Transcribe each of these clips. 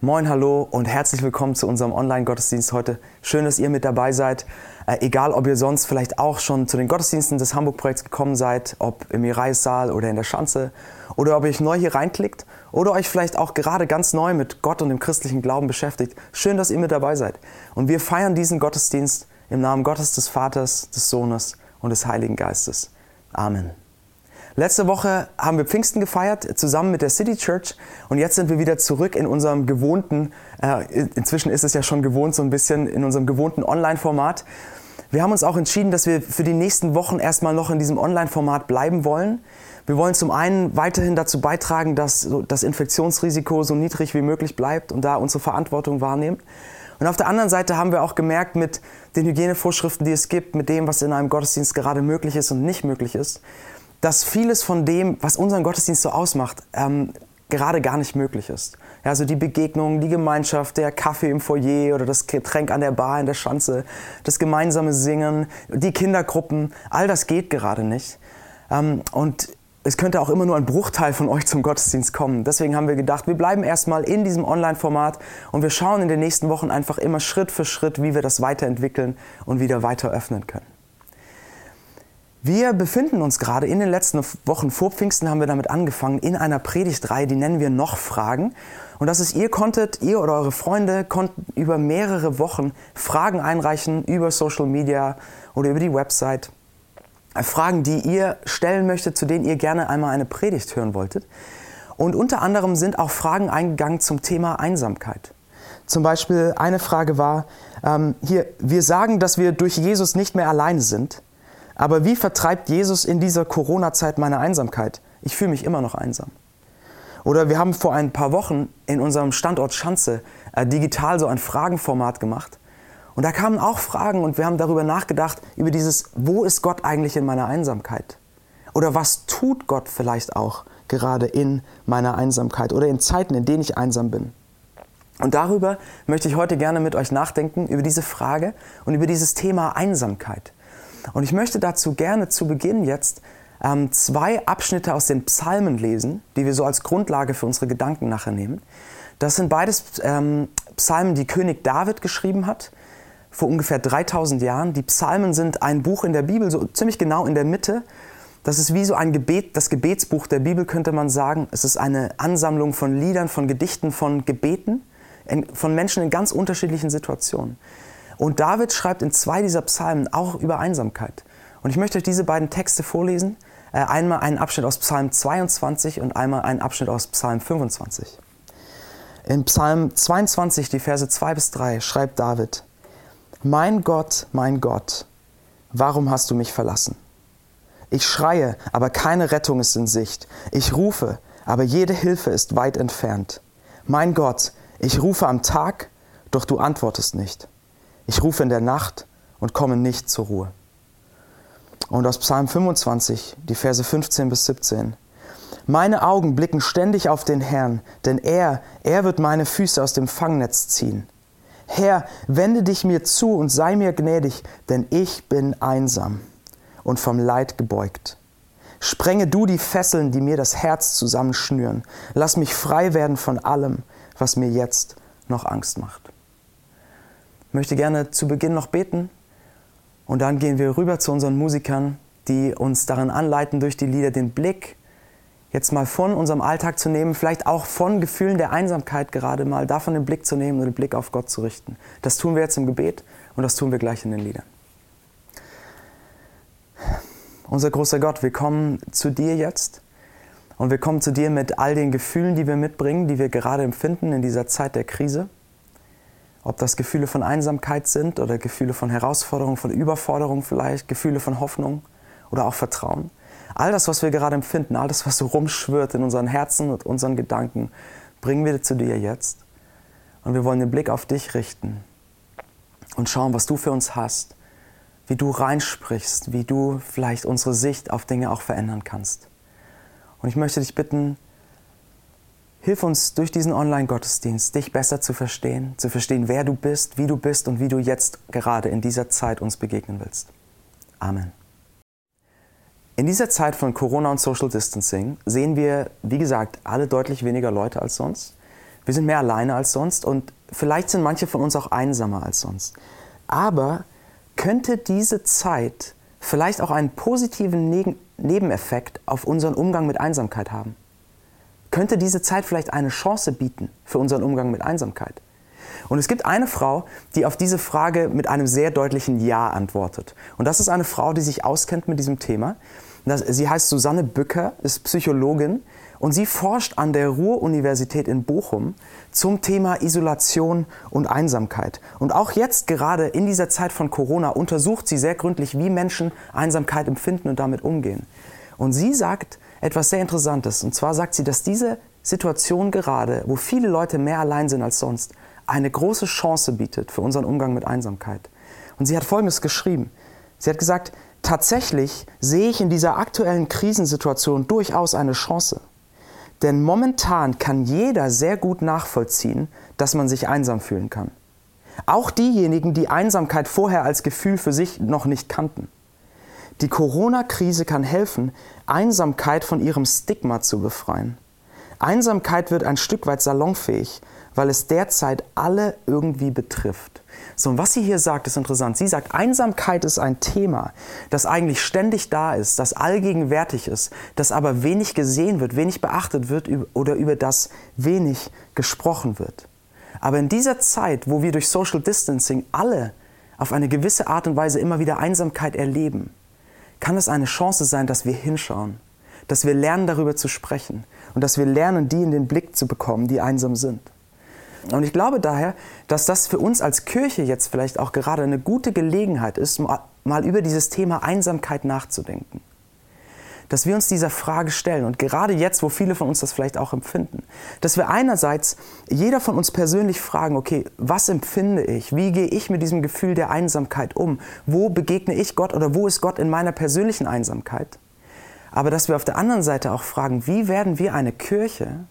Moin, hallo und herzlich willkommen zu unserem Online-Gottesdienst heute. Schön, dass ihr mit dabei seid. Äh, egal, ob ihr sonst vielleicht auch schon zu den Gottesdiensten des Hamburg-Projekts gekommen seid, ob im Mirais-Saal oder in der Schanze, oder ob ihr euch neu hier reinklickt oder euch vielleicht auch gerade ganz neu mit Gott und dem christlichen Glauben beschäftigt. Schön, dass ihr mit dabei seid. Und wir feiern diesen Gottesdienst im Namen Gottes des Vaters, des Sohnes und des Heiligen Geistes. Amen. Letzte Woche haben wir Pfingsten gefeiert, zusammen mit der City Church. Und jetzt sind wir wieder zurück in unserem gewohnten, äh, inzwischen ist es ja schon gewohnt, so ein bisschen in unserem gewohnten Online-Format. Wir haben uns auch entschieden, dass wir für die nächsten Wochen erstmal noch in diesem Online-Format bleiben wollen. Wir wollen zum einen weiterhin dazu beitragen, dass das Infektionsrisiko so niedrig wie möglich bleibt und da unsere Verantwortung wahrnehmen. Und auf der anderen Seite haben wir auch gemerkt, mit den Hygienevorschriften, die es gibt, mit dem, was in einem Gottesdienst gerade möglich ist und nicht möglich ist, dass vieles von dem, was unseren Gottesdienst so ausmacht, ähm, gerade gar nicht möglich ist. Ja, also die Begegnung, die Gemeinschaft, der Kaffee im Foyer oder das Getränk an der Bar in der Schanze, das gemeinsame Singen, die Kindergruppen, all das geht gerade nicht. Ähm, und es könnte auch immer nur ein Bruchteil von euch zum Gottesdienst kommen. Deswegen haben wir gedacht, wir bleiben erstmal in diesem Online-Format und wir schauen in den nächsten Wochen einfach immer Schritt für Schritt, wie wir das weiterentwickeln und wieder weiter öffnen können. Wir befinden uns gerade in den letzten Wochen vor Pfingsten haben wir damit angefangen in einer Predigtreihe, die nennen wir noch Fragen. Und das ist, ihr konntet, ihr oder eure Freunde konnten über mehrere Wochen Fragen einreichen über Social Media oder über die Website. Fragen, die ihr stellen möchtet, zu denen ihr gerne einmal eine Predigt hören wolltet. Und unter anderem sind auch Fragen eingegangen zum Thema Einsamkeit. Zum Beispiel eine Frage war, ähm, hier, wir sagen, dass wir durch Jesus nicht mehr alleine sind. Aber wie vertreibt Jesus in dieser Corona-Zeit meine Einsamkeit? Ich fühle mich immer noch einsam. Oder wir haben vor ein paar Wochen in unserem Standort Schanze äh, digital so ein Fragenformat gemacht. Und da kamen auch Fragen und wir haben darüber nachgedacht, über dieses, wo ist Gott eigentlich in meiner Einsamkeit? Oder was tut Gott vielleicht auch gerade in meiner Einsamkeit oder in Zeiten, in denen ich einsam bin? Und darüber möchte ich heute gerne mit euch nachdenken, über diese Frage und über dieses Thema Einsamkeit. Und ich möchte dazu gerne zu Beginn jetzt ähm, zwei Abschnitte aus den Psalmen lesen, die wir so als Grundlage für unsere Gedanken nachher nehmen. Das sind beides ähm, Psalmen, die König David geschrieben hat, vor ungefähr 3000 Jahren. Die Psalmen sind ein Buch in der Bibel, so ziemlich genau in der Mitte. Das ist wie so ein Gebet, das Gebetsbuch der Bibel könnte man sagen. Es ist eine Ansammlung von Liedern, von Gedichten, von Gebeten von Menschen in ganz unterschiedlichen Situationen. Und David schreibt in zwei dieser Psalmen auch über Einsamkeit. Und ich möchte euch diese beiden Texte vorlesen. Äh, einmal einen Abschnitt aus Psalm 22 und einmal einen Abschnitt aus Psalm 25. In Psalm 22, die Verse 2 bis 3, schreibt David, Mein Gott, mein Gott, warum hast du mich verlassen? Ich schreie, aber keine Rettung ist in Sicht. Ich rufe, aber jede Hilfe ist weit entfernt. Mein Gott, ich rufe am Tag, doch du antwortest nicht. Ich rufe in der Nacht und komme nicht zur Ruhe. Und aus Psalm 25, die Verse 15 bis 17. Meine Augen blicken ständig auf den Herrn, denn er, er wird meine Füße aus dem Fangnetz ziehen. Herr, wende dich mir zu und sei mir gnädig, denn ich bin einsam und vom Leid gebeugt. Sprenge du die Fesseln, die mir das Herz zusammenschnüren. Lass mich frei werden von allem, was mir jetzt noch Angst macht. Ich möchte gerne zu Beginn noch beten und dann gehen wir rüber zu unseren Musikern, die uns daran anleiten, durch die Lieder den Blick jetzt mal von unserem Alltag zu nehmen, vielleicht auch von Gefühlen der Einsamkeit gerade mal davon den Blick zu nehmen und den Blick auf Gott zu richten. Das tun wir jetzt im Gebet und das tun wir gleich in den Liedern. Unser großer Gott, wir kommen zu dir jetzt und wir kommen zu dir mit all den Gefühlen, die wir mitbringen, die wir gerade empfinden in dieser Zeit der Krise. Ob das Gefühle von Einsamkeit sind oder Gefühle von Herausforderung, von Überforderung vielleicht, Gefühle von Hoffnung oder auch Vertrauen. All das, was wir gerade empfinden, all das, was so rumschwirrt in unseren Herzen und unseren Gedanken, bringen wir zu dir jetzt. Und wir wollen den Blick auf dich richten und schauen, was du für uns hast, wie du reinsprichst, wie du vielleicht unsere Sicht auf Dinge auch verändern kannst. Und ich möchte dich bitten, Hilf uns durch diesen Online-Gottesdienst, dich besser zu verstehen, zu verstehen, wer du bist, wie du bist und wie du jetzt gerade in dieser Zeit uns begegnen willst. Amen. In dieser Zeit von Corona und Social Distancing sehen wir, wie gesagt, alle deutlich weniger Leute als sonst. Wir sind mehr alleine als sonst und vielleicht sind manche von uns auch einsamer als sonst. Aber könnte diese Zeit vielleicht auch einen positiven ne Nebeneffekt auf unseren Umgang mit Einsamkeit haben? Könnte diese Zeit vielleicht eine Chance bieten für unseren Umgang mit Einsamkeit? Und es gibt eine Frau, die auf diese Frage mit einem sehr deutlichen Ja antwortet. Und das ist eine Frau, die sich auskennt mit diesem Thema. Sie heißt Susanne Bücker, ist Psychologin und sie forscht an der Ruhr-Universität in Bochum zum Thema Isolation und Einsamkeit. Und auch jetzt gerade in dieser Zeit von Corona untersucht sie sehr gründlich, wie Menschen Einsamkeit empfinden und damit umgehen. Und sie sagt etwas sehr Interessantes. Und zwar sagt sie, dass diese Situation gerade, wo viele Leute mehr allein sind als sonst, eine große Chance bietet für unseren Umgang mit Einsamkeit. Und sie hat Folgendes geschrieben. Sie hat gesagt, tatsächlich sehe ich in dieser aktuellen Krisensituation durchaus eine Chance. Denn momentan kann jeder sehr gut nachvollziehen, dass man sich einsam fühlen kann. Auch diejenigen, die Einsamkeit vorher als Gefühl für sich noch nicht kannten. Die Corona-Krise kann helfen, Einsamkeit von ihrem Stigma zu befreien. Einsamkeit wird ein Stück weit salonfähig, weil es derzeit alle irgendwie betrifft. So, und was sie hier sagt, ist interessant. Sie sagt, Einsamkeit ist ein Thema, das eigentlich ständig da ist, das allgegenwärtig ist, das aber wenig gesehen wird, wenig beachtet wird oder über das wenig gesprochen wird. Aber in dieser Zeit, wo wir durch Social Distancing alle auf eine gewisse Art und Weise immer wieder Einsamkeit erleben, kann es eine Chance sein, dass wir hinschauen, dass wir lernen, darüber zu sprechen und dass wir lernen, die in den Blick zu bekommen, die einsam sind. Und ich glaube daher, dass das für uns als Kirche jetzt vielleicht auch gerade eine gute Gelegenheit ist, mal über dieses Thema Einsamkeit nachzudenken. Dass wir uns dieser Frage stellen und gerade jetzt, wo viele von uns das vielleicht auch empfinden, dass wir einerseits jeder von uns persönlich fragen, okay, was empfinde ich? Wie gehe ich mit diesem Gefühl der Einsamkeit um? Wo begegne ich Gott oder wo ist Gott in meiner persönlichen Einsamkeit? Aber dass wir auf der anderen Seite auch fragen, wie werden wir eine Kirche,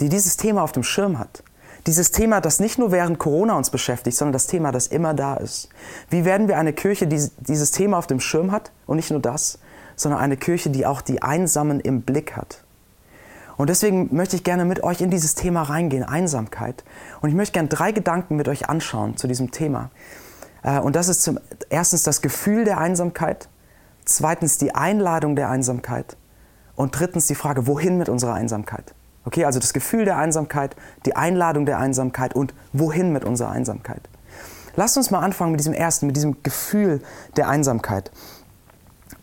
die dieses Thema auf dem Schirm hat? Dieses Thema, das nicht nur während Corona uns beschäftigt, sondern das Thema, das immer da ist. Wie werden wir eine Kirche, die dieses Thema auf dem Schirm hat und nicht nur das, sondern eine Kirche, die auch die Einsamen im Blick hat? Und deswegen möchte ich gerne mit euch in dieses Thema reingehen, Einsamkeit. Und ich möchte gerne drei Gedanken mit euch anschauen zu diesem Thema. Äh, und das ist zum, erstens das Gefühl der Einsamkeit, zweitens die Einladung der Einsamkeit und drittens die Frage, wohin mit unserer Einsamkeit? Okay, also das Gefühl der Einsamkeit, die Einladung der Einsamkeit und wohin mit unserer Einsamkeit. Lasst uns mal anfangen mit diesem ersten, mit diesem Gefühl der Einsamkeit.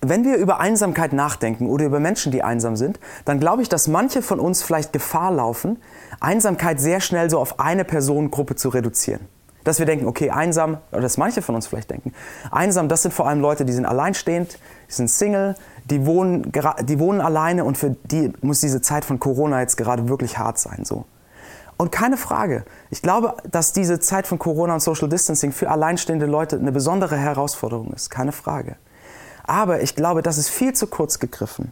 Wenn wir über Einsamkeit nachdenken oder über Menschen, die einsam sind, dann glaube ich, dass manche von uns vielleicht Gefahr laufen, Einsamkeit sehr schnell so auf eine Personengruppe zu reduzieren. Dass wir denken, okay, einsam, oder dass manche von uns vielleicht denken, einsam, das sind vor allem Leute, die sind alleinstehend, die sind Single, die wohnen, die wohnen alleine und für die muss diese Zeit von Corona jetzt gerade wirklich hart sein. So. Und keine Frage, ich glaube, dass diese Zeit von Corona und Social Distancing für alleinstehende Leute eine besondere Herausforderung ist, keine Frage. Aber ich glaube, das ist viel zu kurz gegriffen.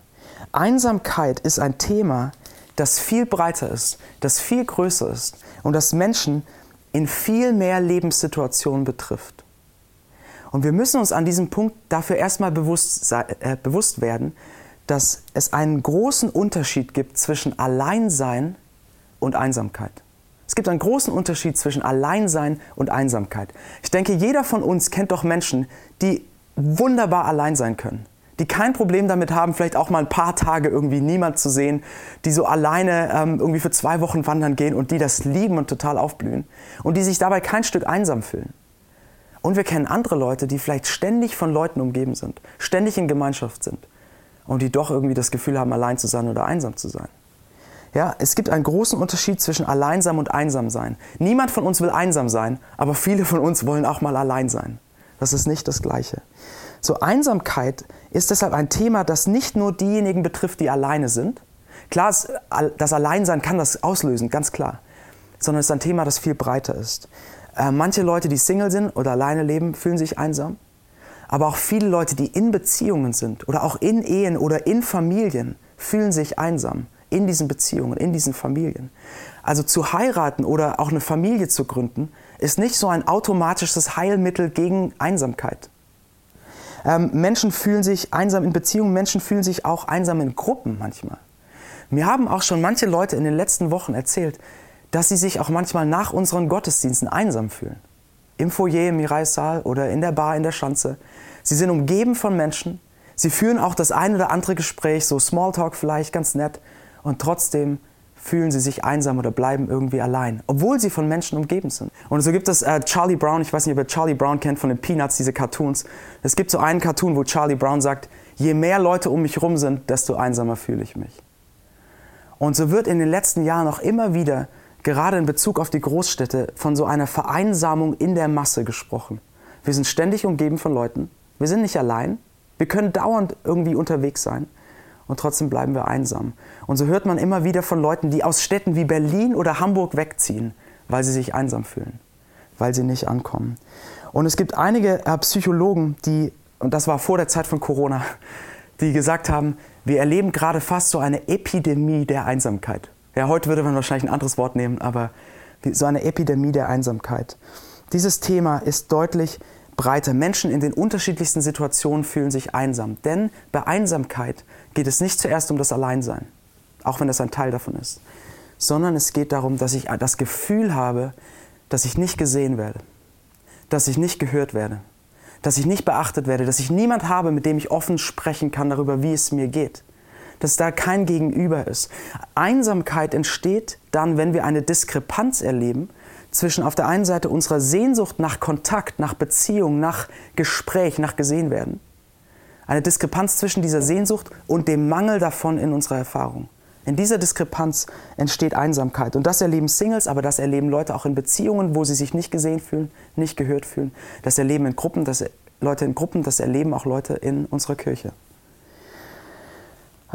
Einsamkeit ist ein Thema, das viel breiter ist, das viel größer ist und das Menschen in viel mehr Lebenssituationen betrifft. Und wir müssen uns an diesem Punkt dafür erstmal bewusst, äh, bewusst werden, dass es einen großen Unterschied gibt zwischen Alleinsein und Einsamkeit. Es gibt einen großen Unterschied zwischen Alleinsein und Einsamkeit. Ich denke, jeder von uns kennt doch Menschen, die wunderbar allein sein können, die kein Problem damit haben, vielleicht auch mal ein paar Tage irgendwie niemand zu sehen, die so alleine ähm, irgendwie für zwei Wochen wandern gehen und die das lieben und total aufblühen und die sich dabei kein Stück einsam fühlen. Und wir kennen andere Leute, die vielleicht ständig von Leuten umgeben sind, ständig in Gemeinschaft sind und die doch irgendwie das Gefühl haben, allein zu sein oder einsam zu sein. Ja, es gibt einen großen Unterschied zwischen Alleinsam und Einsam sein. Niemand von uns will einsam sein, aber viele von uns wollen auch mal allein sein. Das ist nicht das Gleiche. So, Einsamkeit ist deshalb ein Thema, das nicht nur diejenigen betrifft, die alleine sind. Klar, das Alleinsein kann das auslösen, ganz klar. Sondern es ist ein Thema, das viel breiter ist. Äh, manche Leute, die Single sind oder alleine leben, fühlen sich einsam. Aber auch viele Leute, die in Beziehungen sind oder auch in Ehen oder in Familien, fühlen sich einsam in diesen Beziehungen, in diesen Familien. Also zu heiraten oder auch eine Familie zu gründen, ist nicht so ein automatisches Heilmittel gegen Einsamkeit. Ähm, Menschen fühlen sich einsam in Beziehungen, Menschen fühlen sich auch einsam in Gruppen manchmal. Mir haben auch schon manche Leute in den letzten Wochen erzählt, dass sie sich auch manchmal nach unseren Gottesdiensten einsam fühlen. Im Foyer, im Mirai-Saal oder in der Bar in der Schanze. Sie sind umgeben von Menschen. Sie führen auch das ein oder andere Gespräch, so Smalltalk vielleicht, ganz nett. Und trotzdem fühlen sie sich einsam oder bleiben irgendwie allein, obwohl sie von Menschen umgeben sind. Und so gibt es äh, Charlie Brown, ich weiß nicht, ob ihr Charlie Brown kennt von den Peanuts, diese Cartoons. Es gibt so einen Cartoon, wo Charlie Brown sagt, je mehr Leute um mich herum sind, desto einsamer fühle ich mich. Und so wird in den letzten Jahren auch immer wieder, gerade in Bezug auf die Großstädte, von so einer Vereinsamung in der Masse gesprochen. Wir sind ständig umgeben von Leuten. Wir sind nicht allein. Wir können dauernd irgendwie unterwegs sein. Und trotzdem bleiben wir einsam. Und so hört man immer wieder von Leuten, die aus Städten wie Berlin oder Hamburg wegziehen, weil sie sich einsam fühlen, weil sie nicht ankommen. Und es gibt einige äh, Psychologen, die, und das war vor der Zeit von Corona, die gesagt haben, wir erleben gerade fast so eine Epidemie der Einsamkeit. Ja, heute würde man wahrscheinlich ein anderes Wort nehmen, aber so eine Epidemie der Einsamkeit. Dieses Thema ist deutlich breiter. Menschen in den unterschiedlichsten Situationen fühlen sich einsam. Denn bei Einsamkeit geht es nicht zuerst um das Alleinsein, auch wenn das ein Teil davon ist, sondern es geht darum, dass ich das Gefühl habe, dass ich nicht gesehen werde, dass ich nicht gehört werde, dass ich nicht beachtet werde, dass ich niemand habe, mit dem ich offen sprechen kann darüber, wie es mir geht, dass da kein Gegenüber ist. Einsamkeit entsteht dann, wenn wir eine Diskrepanz erleben zwischen auf der einen Seite unserer Sehnsucht nach Kontakt, nach Beziehung, nach Gespräch, nach gesehen werden. Eine Diskrepanz zwischen dieser Sehnsucht und dem Mangel davon in unserer Erfahrung. In dieser Diskrepanz entsteht Einsamkeit. Und das erleben Singles, aber das erleben Leute auch in Beziehungen, wo sie sich nicht gesehen fühlen, nicht gehört fühlen. Das erleben in Gruppen, das, Leute in Gruppen, das erleben auch Leute in unserer Kirche.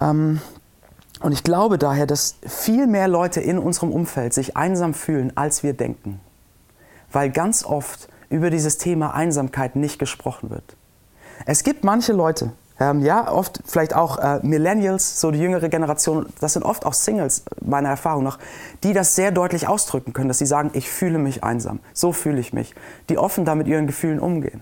Ähm, und ich glaube daher, dass viel mehr Leute in unserem Umfeld sich einsam fühlen, als wir denken. Weil ganz oft über dieses Thema Einsamkeit nicht gesprochen wird. Es gibt manche Leute, ähm, ja, oft vielleicht auch äh, Millennials, so die jüngere Generation, das sind oft auch Singles, meiner Erfahrung nach, die das sehr deutlich ausdrücken können, dass sie sagen, ich fühle mich einsam, so fühle ich mich, die offen damit ihren Gefühlen umgehen.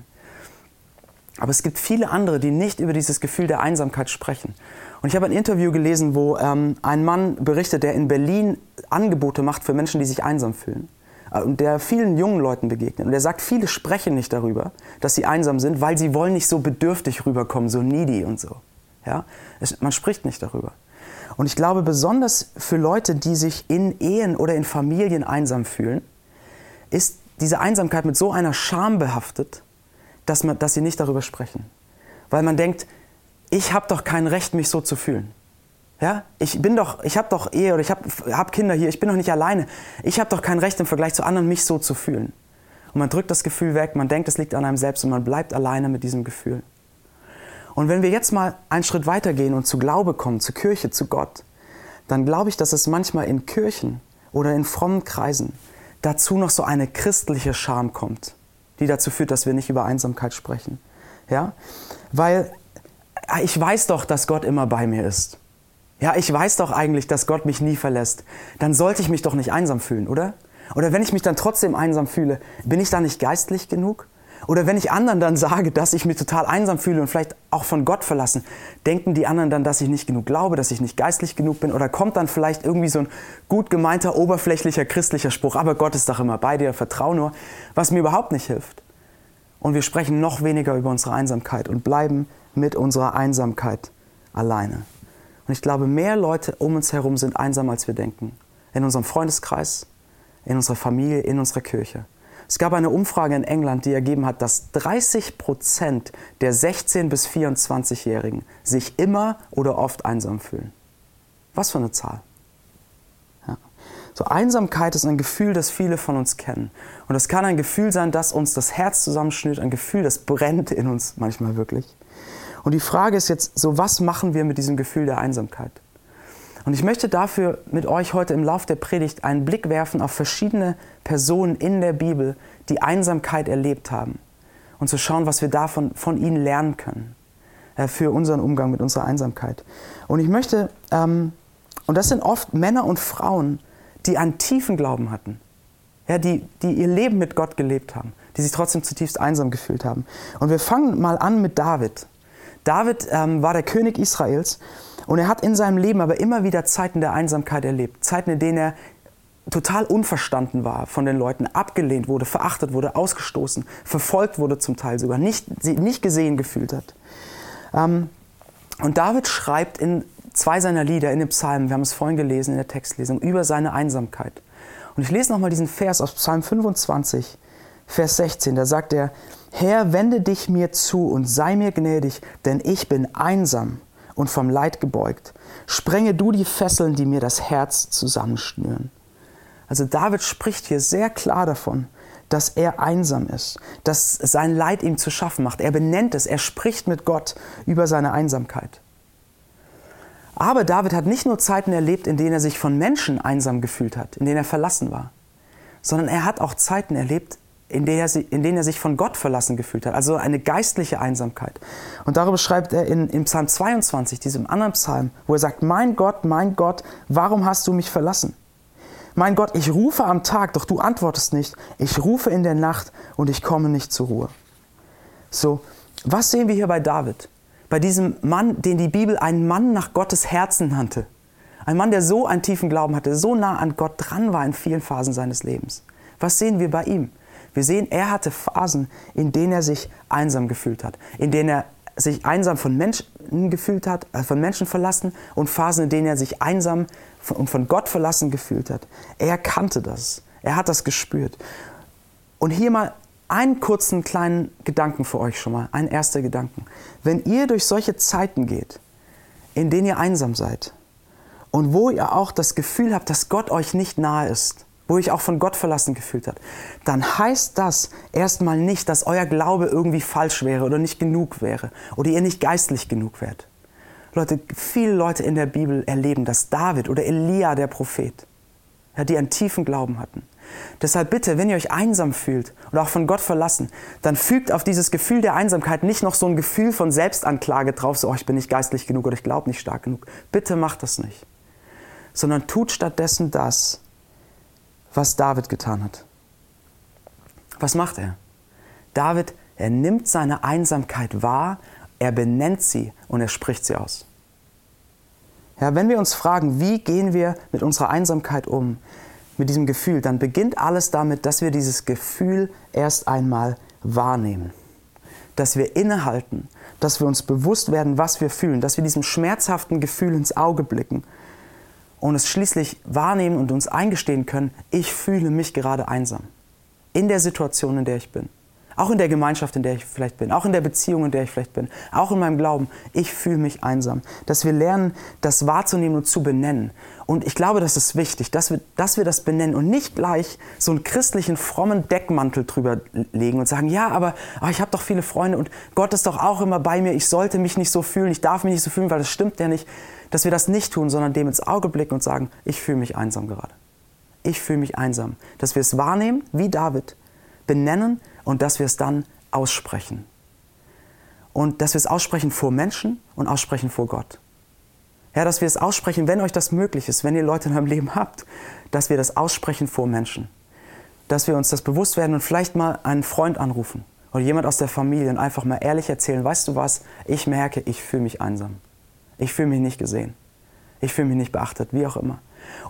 Aber es gibt viele andere, die nicht über dieses Gefühl der Einsamkeit sprechen. Und ich habe ein Interview gelesen, wo ähm, ein Mann berichtet, der in Berlin Angebote macht für Menschen, die sich einsam fühlen. Äh, und der vielen jungen Leuten begegnet. Und er sagt, viele sprechen nicht darüber, dass sie einsam sind, weil sie wollen nicht so bedürftig rüberkommen, so needy und so. Ja? Es, man spricht nicht darüber. Und ich glaube, besonders für Leute, die sich in Ehen oder in Familien einsam fühlen, ist diese Einsamkeit mit so einer Scham behaftet, dass, man, dass sie nicht darüber sprechen. Weil man denkt, ich habe doch kein Recht, mich so zu fühlen. Ja, ich bin doch, ich habe doch Ehe oder ich habe hab Kinder hier, ich bin doch nicht alleine. Ich habe doch kein Recht im Vergleich zu anderen, mich so zu fühlen. Und man drückt das Gefühl weg, man denkt, es liegt an einem selbst und man bleibt alleine mit diesem Gefühl. Und wenn wir jetzt mal einen Schritt weitergehen und zu Glaube kommen, zur Kirche, zu Gott, dann glaube ich, dass es manchmal in Kirchen oder in frommen Kreisen dazu noch so eine christliche Scham kommt, die dazu führt, dass wir nicht über Einsamkeit sprechen. Ja? Weil ah, ich weiß doch, dass Gott immer bei mir ist. Ja, ich weiß doch eigentlich, dass Gott mich nie verlässt. Dann sollte ich mich doch nicht einsam fühlen, oder? Oder wenn ich mich dann trotzdem einsam fühle, bin ich da nicht geistlich genug? Oder wenn ich anderen dann sage, dass ich mich total einsam fühle und vielleicht auch von Gott verlassen, denken die anderen dann, dass ich nicht genug glaube, dass ich nicht geistlich genug bin? Oder kommt dann vielleicht irgendwie so ein gut gemeinter, oberflächlicher christlicher Spruch, aber Gott ist doch immer bei dir, vertrau nur, was mir überhaupt nicht hilft. Und wir sprechen noch weniger über unsere Einsamkeit und bleiben mit unserer Einsamkeit alleine. Und ich glaube, mehr Leute um uns herum sind einsam, als wir denken. In unserem Freundeskreis, in unserer Familie, in unserer Kirche. Es gab eine Umfrage in England, die ergeben hat, dass 30 Prozent der 16- bis 24-Jährigen sich immer oder oft einsam fühlen. Was für eine Zahl. Ja. So Einsamkeit ist ein Gefühl, das viele von uns kennen. Und es kann ein Gefühl sein, das uns das Herz zusammenschnürt, ein Gefühl, das brennt in uns manchmal wirklich. Und die Frage ist jetzt so, was machen wir mit diesem Gefühl der Einsamkeit? Und ich möchte dafür mit euch heute im Lauf der Predigt einen Blick werfen auf verschiedene Personen in der Bibel, die Einsamkeit erlebt haben. Und zu schauen, was wir davon von ihnen lernen können äh, für unseren Umgang mit unserer Einsamkeit. Und ich möchte, ähm, und das sind oft Männer und Frauen, die einen tiefen Glauben hatten, ja, die, die ihr Leben mit Gott gelebt haben, die sich trotzdem zutiefst einsam gefühlt haben. Und wir fangen mal an mit David. David ähm, war der König Israels und er hat in seinem Leben aber immer wieder Zeiten der Einsamkeit erlebt. Zeiten, in denen er total unverstanden war von den Leuten, abgelehnt wurde, verachtet wurde, ausgestoßen, verfolgt wurde zum Teil sogar, nicht, nicht gesehen gefühlt hat. Ähm, und David schreibt in zwei seiner Lieder in den Psalmen, wir haben es vorhin gelesen in der Textlesung, über seine Einsamkeit. Und ich lese nochmal diesen Vers aus Psalm 25, Vers 16. Da sagt er, Herr, wende dich mir zu und sei mir gnädig, denn ich bin einsam und vom Leid gebeugt. Sprenge du die Fesseln, die mir das Herz zusammenschnüren. Also David spricht hier sehr klar davon, dass er einsam ist, dass sein Leid ihm zu schaffen macht. Er benennt es, er spricht mit Gott über seine Einsamkeit. Aber David hat nicht nur Zeiten erlebt, in denen er sich von Menschen einsam gefühlt hat, in denen er verlassen war, sondern er hat auch Zeiten erlebt, in denen er, in denen er sich von Gott verlassen gefühlt hat, also eine geistliche Einsamkeit. Und darüber schreibt er in, in Psalm 22, diesem anderen Psalm, wo er sagt, mein Gott, mein Gott, warum hast du mich verlassen? Mein Gott, ich rufe am Tag, doch du antwortest nicht. Ich rufe in der Nacht und ich komme nicht zur Ruhe. So, was sehen wir hier bei David? Bei diesem Mann, den die Bibel einen Mann nach Gottes Herzen nannte. Ein Mann, der so einen tiefen Glauben hatte, so nah an Gott dran war in vielen Phasen seines Lebens. Was sehen wir bei ihm? Wir sehen, er hatte Phasen, in denen er sich einsam gefühlt hat, in denen er sich einsam von Menschen gefühlt hat, äh, von Menschen verlassen und Phasen, in denen er sich einsam und von Gott verlassen gefühlt hat. Er kannte das. Er hat das gespürt. Und hier mal einen kurzen kleinen Gedanken für euch schon mal, ein erster Gedanken. Wenn ihr durch solche Zeiten geht, in denen ihr einsam seid und wo ihr auch das Gefühl habt, dass Gott euch nicht nahe ist, wo euch auch von Gott verlassen gefühlt habt, dann heißt das erstmal nicht, dass euer Glaube irgendwie falsch wäre oder nicht genug wäre oder ihr nicht geistlich genug wärt. Leute, viele Leute in der Bibel erleben, dass David oder Elia, der Prophet, ja, die einen tiefen Glauben hatten. Deshalb bitte, wenn ihr euch einsam fühlt oder auch von Gott verlassen, dann fügt auf dieses Gefühl der Einsamkeit nicht noch so ein Gefühl von Selbstanklage drauf, so oh, ich bin nicht geistlich genug oder ich glaube nicht stark genug. Bitte macht das nicht. Sondern tut stattdessen das, was David getan hat. Was macht er? David, er nimmt seine Einsamkeit wahr er benennt sie und er spricht sie aus. Ja, wenn wir uns fragen, wie gehen wir mit unserer Einsamkeit um, mit diesem Gefühl, dann beginnt alles damit, dass wir dieses Gefühl erst einmal wahrnehmen. Dass wir innehalten, dass wir uns bewusst werden, was wir fühlen, dass wir diesem schmerzhaften Gefühl ins Auge blicken und es schließlich wahrnehmen und uns eingestehen können, ich fühle mich gerade einsam. In der Situation, in der ich bin. Auch in der Gemeinschaft, in der ich vielleicht bin, auch in der Beziehung, in der ich vielleicht bin, auch in meinem Glauben, ich fühle mich einsam. Dass wir lernen, das wahrzunehmen und zu benennen. Und ich glaube, das ist wichtig, dass wir, dass wir das benennen und nicht gleich so einen christlichen, frommen Deckmantel drüber legen und sagen, ja, aber, aber ich habe doch viele Freunde und Gott ist doch auch immer bei mir, ich sollte mich nicht so fühlen, ich darf mich nicht so fühlen, weil das stimmt ja nicht. Dass wir das nicht tun, sondern dem ins Auge blicken und sagen, ich fühle mich einsam gerade. Ich fühle mich einsam. Dass wir es wahrnehmen, wie David, benennen und dass wir es dann aussprechen. Und dass wir es aussprechen vor Menschen und aussprechen vor Gott. Ja, dass wir es aussprechen, wenn euch das möglich ist, wenn ihr Leute in eurem Leben habt, dass wir das aussprechen vor Menschen. Dass wir uns das bewusst werden und vielleicht mal einen Freund anrufen oder jemand aus der Familie und einfach mal ehrlich erzählen, weißt du was, ich merke, ich fühle mich einsam. Ich fühle mich nicht gesehen. Ich fühle mich nicht beachtet, wie auch immer.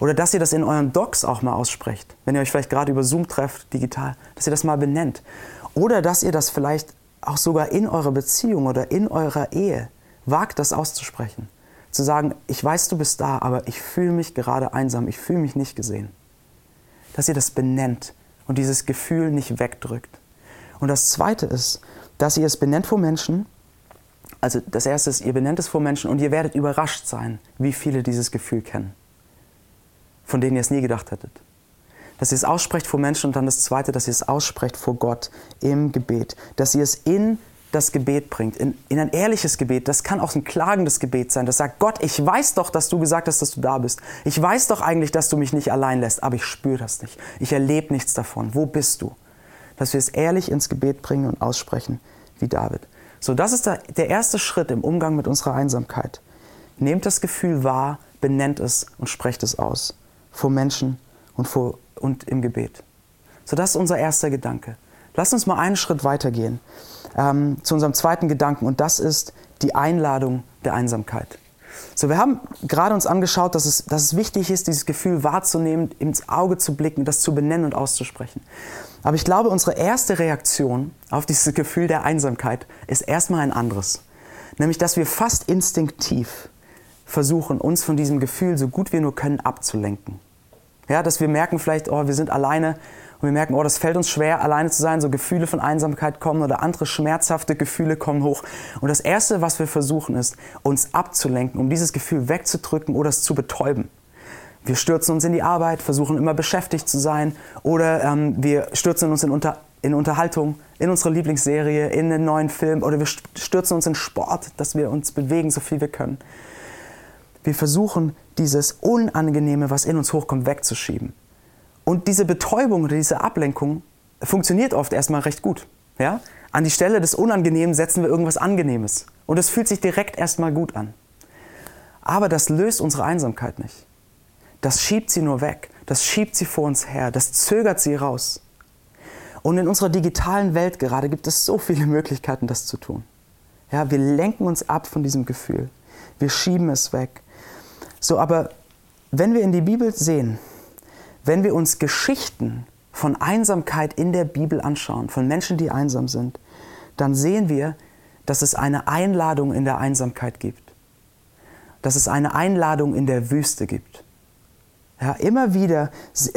Oder dass ihr das in euren Docs auch mal aussprecht, wenn ihr euch vielleicht gerade über Zoom trefft, digital, dass ihr das mal benennt. Oder dass ihr das vielleicht auch sogar in eurer Beziehung oder in eurer Ehe wagt, das auszusprechen. Zu sagen, ich weiß, du bist da, aber ich fühle mich gerade einsam, ich fühle mich nicht gesehen. Dass ihr das benennt und dieses Gefühl nicht wegdrückt. Und das Zweite ist, dass ihr es benennt vor Menschen. Also das Erste ist, ihr benennt es vor Menschen und ihr werdet überrascht sein, wie viele dieses Gefühl kennen von denen ihr es nie gedacht hättet. Dass ihr es aussprecht vor Menschen und dann das Zweite, dass ihr es aussprecht vor Gott im Gebet. Dass ihr es in das Gebet bringt, in, in ein ehrliches Gebet. Das kann auch ein klagendes Gebet sein. Das sagt, Gott, ich weiß doch, dass du gesagt hast, dass du da bist. Ich weiß doch eigentlich, dass du mich nicht allein lässt, aber ich spüre das nicht. Ich erlebe nichts davon. Wo bist du? Dass wir es ehrlich ins Gebet bringen und aussprechen, wie David. So, das ist der, erste Schritt im Umgang mit unserer Einsamkeit. Nehmt das Gefühl wahr, benennt es und sprecht es aus vor Menschen und, vor, und im Gebet. So, das ist unser erster Gedanke. Lass uns mal einen Schritt weitergehen ähm, zu unserem zweiten Gedanken und das ist die Einladung der Einsamkeit. So, wir haben gerade uns angeschaut, dass es, dass es wichtig ist, dieses Gefühl wahrzunehmen, ins Auge zu blicken, das zu benennen und auszusprechen. Aber ich glaube, unsere erste Reaktion auf dieses Gefühl der Einsamkeit ist erstmal ein anderes. Nämlich, dass wir fast instinktiv versuchen, uns von diesem Gefühl so gut wir nur können abzulenken. Ja, dass wir merken vielleicht, oh, wir sind alleine und wir merken, oh, das fällt uns schwer, alleine zu sein. So Gefühle von Einsamkeit kommen oder andere schmerzhafte Gefühle kommen hoch. Und das Erste, was wir versuchen, ist, uns abzulenken, um dieses Gefühl wegzudrücken oder es zu betäuben. Wir stürzen uns in die Arbeit, versuchen immer beschäftigt zu sein oder ähm, wir stürzen uns in, Unter in Unterhaltung, in unsere Lieblingsserie, in einen neuen Film oder wir stürzen uns in Sport, dass wir uns bewegen, so viel wir können. Wir versuchen, dieses Unangenehme, was in uns hochkommt, wegzuschieben. Und diese Betäubung oder diese Ablenkung funktioniert oft erstmal recht gut. Ja? An die Stelle des Unangenehmen setzen wir irgendwas Angenehmes. Und es fühlt sich direkt erstmal gut an. Aber das löst unsere Einsamkeit nicht. Das schiebt sie nur weg. Das schiebt sie vor uns her. Das zögert sie raus. Und in unserer digitalen Welt gerade gibt es so viele Möglichkeiten, das zu tun. Ja, wir lenken uns ab von diesem Gefühl. Wir schieben es weg. So, aber wenn wir in die Bibel sehen, wenn wir uns Geschichten von Einsamkeit in der Bibel anschauen, von Menschen, die einsam sind, dann sehen wir, dass es eine Einladung in der Einsamkeit gibt. Dass es eine Einladung in der Wüste gibt. Ja, immer wieder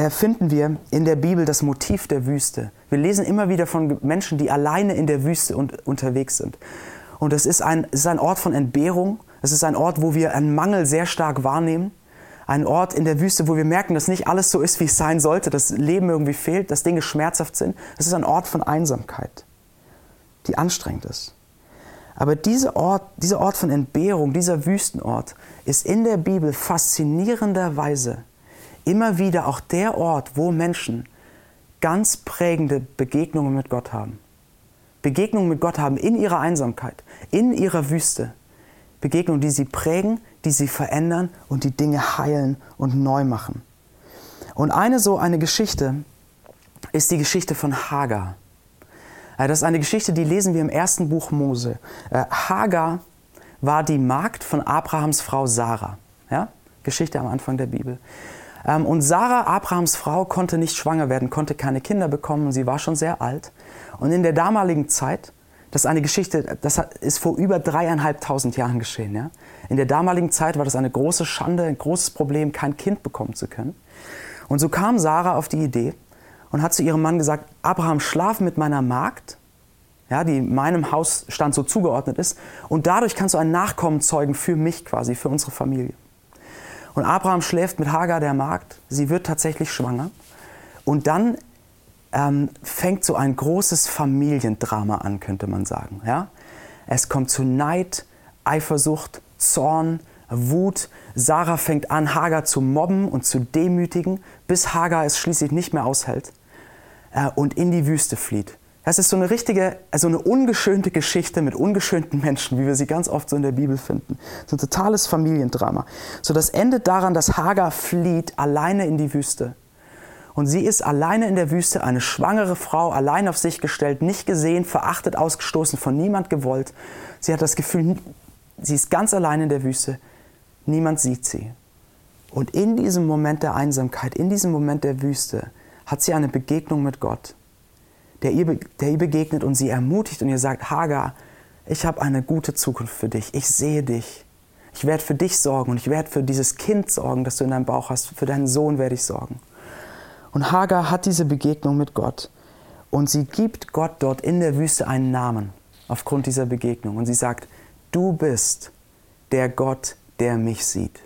finden wir in der Bibel das Motiv der Wüste. Wir lesen immer wieder von Menschen, die alleine in der Wüste und, unterwegs sind. Und es ist, ein, es ist ein Ort von Entbehrung. Es ist ein Ort, wo wir einen Mangel sehr stark wahrnehmen. Ein Ort in der Wüste, wo wir merken, dass nicht alles so ist, wie es sein sollte, dass Leben irgendwie fehlt, dass Dinge schmerzhaft sind. Es ist ein Ort von Einsamkeit, die anstrengend ist. Aber dieser Ort, dieser Ort von Entbehrung, dieser Wüstenort, ist in der Bibel faszinierenderweise immer wieder auch der Ort, wo Menschen ganz prägende Begegnungen mit Gott haben. Begegnungen mit Gott haben in ihrer Einsamkeit, in ihrer Wüste. Begegnungen, die sie prägen, die sie verändern und die Dinge heilen und neu machen. Und eine so eine Geschichte ist die Geschichte von Hagar. Äh, das ist eine Geschichte, die lesen wir im ersten Buch Mose. Äh, Hagar war die Magd von Abrahams Frau Sarah. Ja? Geschichte am Anfang der Bibel. Ähm, und Sarah, Abrahams Frau, konnte nicht schwanger werden, konnte keine Kinder bekommen. Sie war schon sehr alt. Und in der damaligen Zeit, das ist eine Geschichte, das ist vor über dreieinhalbtausend Jahren geschehen. Ja? In der damaligen Zeit war das eine große Schande, ein großes Problem, kein Kind bekommen zu können. Und so kam Sarah auf die Idee und hat zu ihrem Mann gesagt, Abraham, schlaf mit meiner Magd, ja, die meinem Hausstand so zugeordnet ist, und dadurch kannst du einen Nachkommen zeugen für mich quasi, für unsere Familie. Und Abraham schläft mit Hagar, der Magd. Sie wird tatsächlich schwanger. Und dann ähm, fängt so ein großes Familiendrama an, könnte man sagen. Ja? Es kommt zu Neid, Eifersucht, Zorn, Wut. Sarah fängt an, Hagar zu mobben und zu demütigen, bis Hagar es schließlich nicht mehr aushält äh, und in die Wüste flieht. Das ist so eine richtige, also eine ungeschönte Geschichte mit ungeschönten Menschen, wie wir sie ganz oft so in der Bibel finden. So ein totales Familiendrama. So, das endet daran, dass Hagar flieht alleine in die Wüste. Und sie ist alleine in der Wüste, eine schwangere Frau, allein auf sich gestellt, nicht gesehen, verachtet, ausgestoßen, von niemand gewollt. Sie hat das Gefühl, sie ist ganz allein in der Wüste. Niemand sieht sie. Und in diesem Moment der Einsamkeit, in diesem Moment der Wüste, hat sie eine Begegnung mit Gott der ihr, der ihr begegnet und sie ermutigt und ihr sagt, Hagar, ich habe eine gute Zukunft für dich. Ich sehe dich. Ich werde für dich sorgen und ich werde für dieses Kind sorgen, das du in deinem Bauch hast. Für deinen Sohn werde ich sorgen. Und Hagar hat diese Begegnung mit Gott. Und sie gibt Gott dort in der Wüste einen Namen aufgrund dieser Begegnung. Und sie sagt, du bist der Gott, der mich sieht.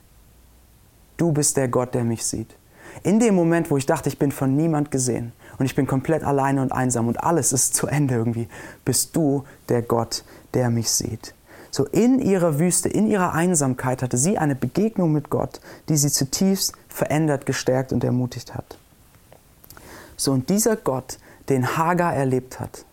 Du bist der Gott, der mich sieht. In dem Moment, wo ich dachte, ich bin von niemand gesehen, und ich bin komplett alleine und einsam und alles ist zu Ende irgendwie, bist du der Gott, der mich sieht. So in ihrer Wüste, in ihrer Einsamkeit hatte sie eine Begegnung mit Gott, die sie zutiefst verändert, gestärkt und ermutigt hat. So und dieser Gott, den Hagar erlebt hat,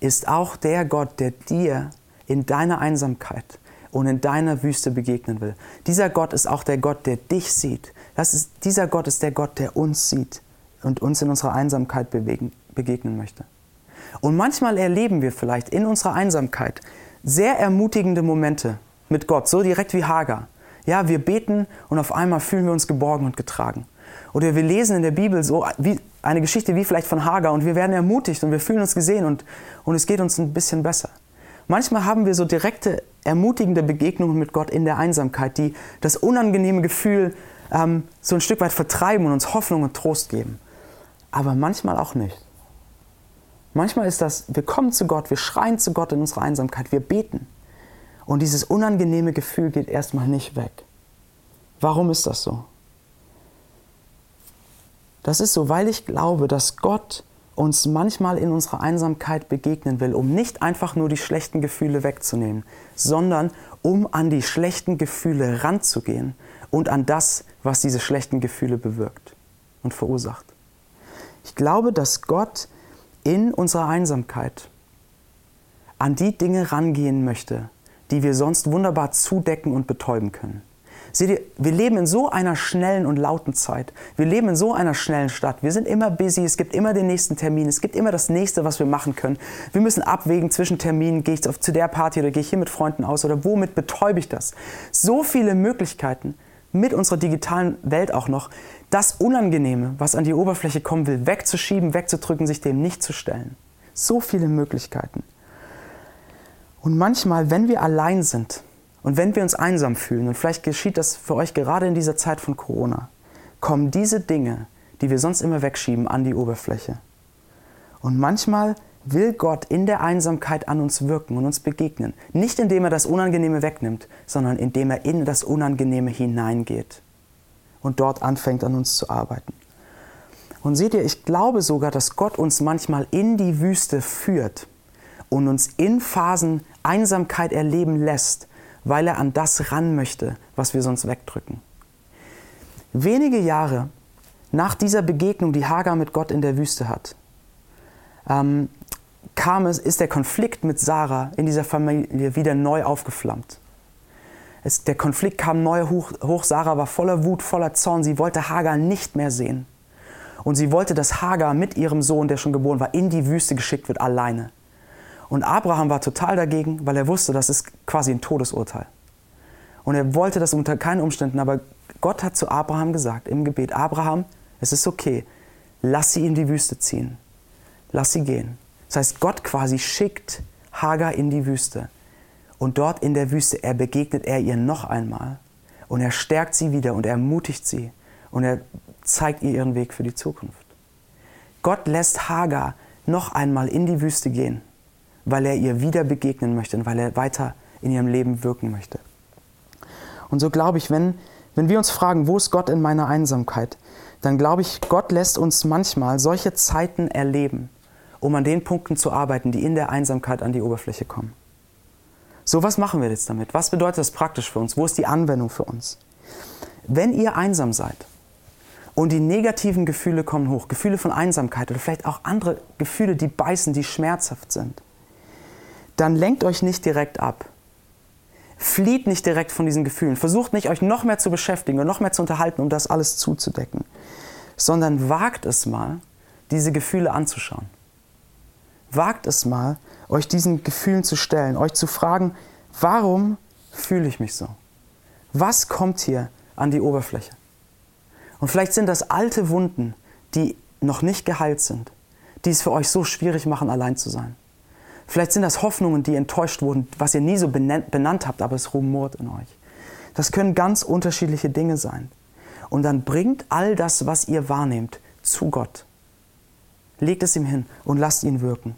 ist auch der Gott, der dir in deiner Einsamkeit und in deiner Wüste begegnen will. Dieser Gott ist auch der Gott, der dich sieht. Das ist, dieser Gott ist der Gott, der uns sieht und uns in unserer Einsamkeit bewegen, begegnen möchte. Und manchmal erleben wir vielleicht in unserer Einsamkeit sehr ermutigende Momente mit Gott, so direkt wie Hagar. Ja, wir beten und auf einmal fühlen wir uns geborgen und getragen. Oder wir lesen in der Bibel so wie eine Geschichte wie vielleicht von Hagar und wir werden ermutigt und wir fühlen uns gesehen und, und es geht uns ein bisschen besser. Manchmal haben wir so direkte, ermutigende Begegnungen mit Gott in der Einsamkeit, die das unangenehme Gefühl ähm, so ein Stück weit vertreiben und uns Hoffnung und Trost geben. Aber manchmal auch nicht. Manchmal ist das, wir kommen zu Gott, wir schreien zu Gott in unserer Einsamkeit, wir beten. Und dieses unangenehme Gefühl geht erstmal nicht weg. Warum ist das so? Das ist so, weil ich glaube, dass Gott uns manchmal in unserer Einsamkeit begegnen will, um nicht einfach nur die schlechten Gefühle wegzunehmen, sondern um an die schlechten Gefühle ranzugehen und an das, was diese schlechten Gefühle bewirkt und verursacht. Ich glaube, dass Gott in unserer Einsamkeit an die Dinge rangehen möchte, die wir sonst wunderbar zudecken und betäuben können. Seht ihr, wir leben in so einer schnellen und lauten Zeit. Wir leben in so einer schnellen Stadt. Wir sind immer busy, es gibt immer den nächsten Termin, es gibt immer das nächste, was wir machen können. Wir müssen abwägen zwischen Terminen, gehe ich zu der Party oder gehe ich hier mit Freunden aus oder womit betäube ich das? So viele Möglichkeiten mit unserer digitalen Welt auch noch, das Unangenehme, was an die Oberfläche kommen will, wegzuschieben, wegzudrücken, sich dem nicht zu stellen. So viele Möglichkeiten. Und manchmal, wenn wir allein sind und wenn wir uns einsam fühlen, und vielleicht geschieht das für euch gerade in dieser Zeit von Corona, kommen diese Dinge, die wir sonst immer wegschieben, an die Oberfläche. Und manchmal will Gott in der Einsamkeit an uns wirken und uns begegnen. Nicht indem er das Unangenehme wegnimmt, sondern indem er in das Unangenehme hineingeht und dort anfängt an uns zu arbeiten. Und seht ihr, ich glaube sogar, dass Gott uns manchmal in die Wüste führt und uns in Phasen Einsamkeit erleben lässt, weil er an das ran möchte, was wir sonst wegdrücken. Wenige Jahre nach dieser Begegnung, die Hagar mit Gott in der Wüste hat, ähm, kam es, ist der Konflikt mit Sarah in dieser Familie wieder neu aufgeflammt. Es, der Konflikt kam neu hoch, hoch. Sarah war voller Wut, voller Zorn. Sie wollte Hagar nicht mehr sehen. Und sie wollte, dass Hagar mit ihrem Sohn, der schon geboren war, in die Wüste geschickt wird, alleine. Und Abraham war total dagegen, weil er wusste, das ist quasi ein Todesurteil. Und er wollte das unter keinen Umständen, aber Gott hat zu Abraham gesagt im Gebet, Abraham, es ist okay, lass sie in die Wüste ziehen, lass sie gehen. Das heißt, Gott quasi schickt Hagar in die Wüste. Und dort in der Wüste, er begegnet er ihr noch einmal. Und er stärkt sie wieder und er ermutigt sie. Und er zeigt ihr ihren Weg für die Zukunft. Gott lässt Hagar noch einmal in die Wüste gehen, weil er ihr wieder begegnen möchte und weil er weiter in ihrem Leben wirken möchte. Und so glaube ich, wenn, wenn wir uns fragen, wo ist Gott in meiner Einsamkeit, dann glaube ich, Gott lässt uns manchmal solche Zeiten erleben, um an den Punkten zu arbeiten, die in der Einsamkeit an die Oberfläche kommen. So, was machen wir jetzt damit? Was bedeutet das praktisch für uns? Wo ist die Anwendung für uns? Wenn ihr einsam seid und die negativen Gefühle kommen hoch, Gefühle von Einsamkeit oder vielleicht auch andere Gefühle, die beißen, die schmerzhaft sind, dann lenkt euch nicht direkt ab. Flieht nicht direkt von diesen Gefühlen. Versucht nicht, euch noch mehr zu beschäftigen und noch mehr zu unterhalten, um das alles zuzudecken. Sondern wagt es mal, diese Gefühle anzuschauen. Wagt es mal, euch diesen Gefühlen zu stellen, euch zu fragen, warum fühle ich mich so? Was kommt hier an die Oberfläche? Und vielleicht sind das alte Wunden, die noch nicht geheilt sind, die es für euch so schwierig machen, allein zu sein. Vielleicht sind das Hoffnungen, die enttäuscht wurden, was ihr nie so benannt habt, aber es rumort in euch. Das können ganz unterschiedliche Dinge sein. Und dann bringt all das, was ihr wahrnehmt, zu Gott. Legt es ihm hin und lasst ihn wirken.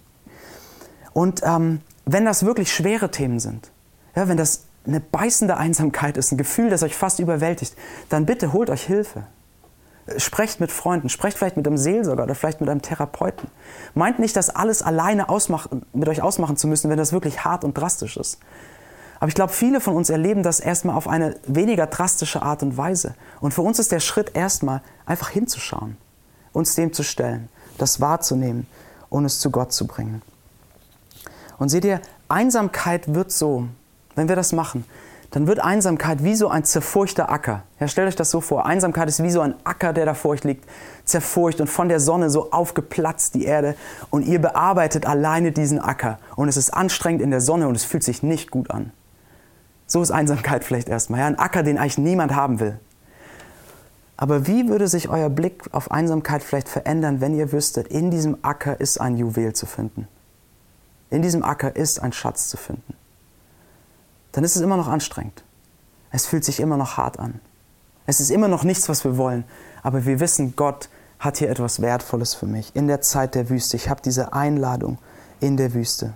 Und ähm, wenn das wirklich schwere Themen sind, ja, wenn das eine beißende Einsamkeit ist, ein Gefühl, das euch fast überwältigt, dann bitte holt euch Hilfe. Sprecht mit Freunden, sprecht vielleicht mit einem Seelsorger oder vielleicht mit einem Therapeuten. Meint nicht, das alles alleine mit euch ausmachen zu müssen, wenn das wirklich hart und drastisch ist. Aber ich glaube, viele von uns erleben das erstmal auf eine weniger drastische Art und Weise. Und für uns ist der Schritt erstmal einfach hinzuschauen, uns dem zu stellen, das wahrzunehmen und es zu Gott zu bringen. Und seht ihr, Einsamkeit wird so, wenn wir das machen, dann wird Einsamkeit wie so ein zerfurchter Acker. Ja, stellt euch das so vor. Einsamkeit ist wie so ein Acker, der da vor euch liegt, zerfurcht und von der Sonne so aufgeplatzt, die Erde. Und ihr bearbeitet alleine diesen Acker. Und es ist anstrengend in der Sonne und es fühlt sich nicht gut an. So ist Einsamkeit vielleicht erstmal. Ja? Ein Acker, den eigentlich niemand haben will. Aber wie würde sich euer Blick auf Einsamkeit vielleicht verändern, wenn ihr wüsstet, in diesem Acker ist ein Juwel zu finden? In diesem Acker ist ein Schatz zu finden. Dann ist es immer noch anstrengend. Es fühlt sich immer noch hart an. Es ist immer noch nichts, was wir wollen. Aber wir wissen, Gott hat hier etwas Wertvolles für mich in der Zeit der Wüste. Ich habe diese Einladung in der Wüste.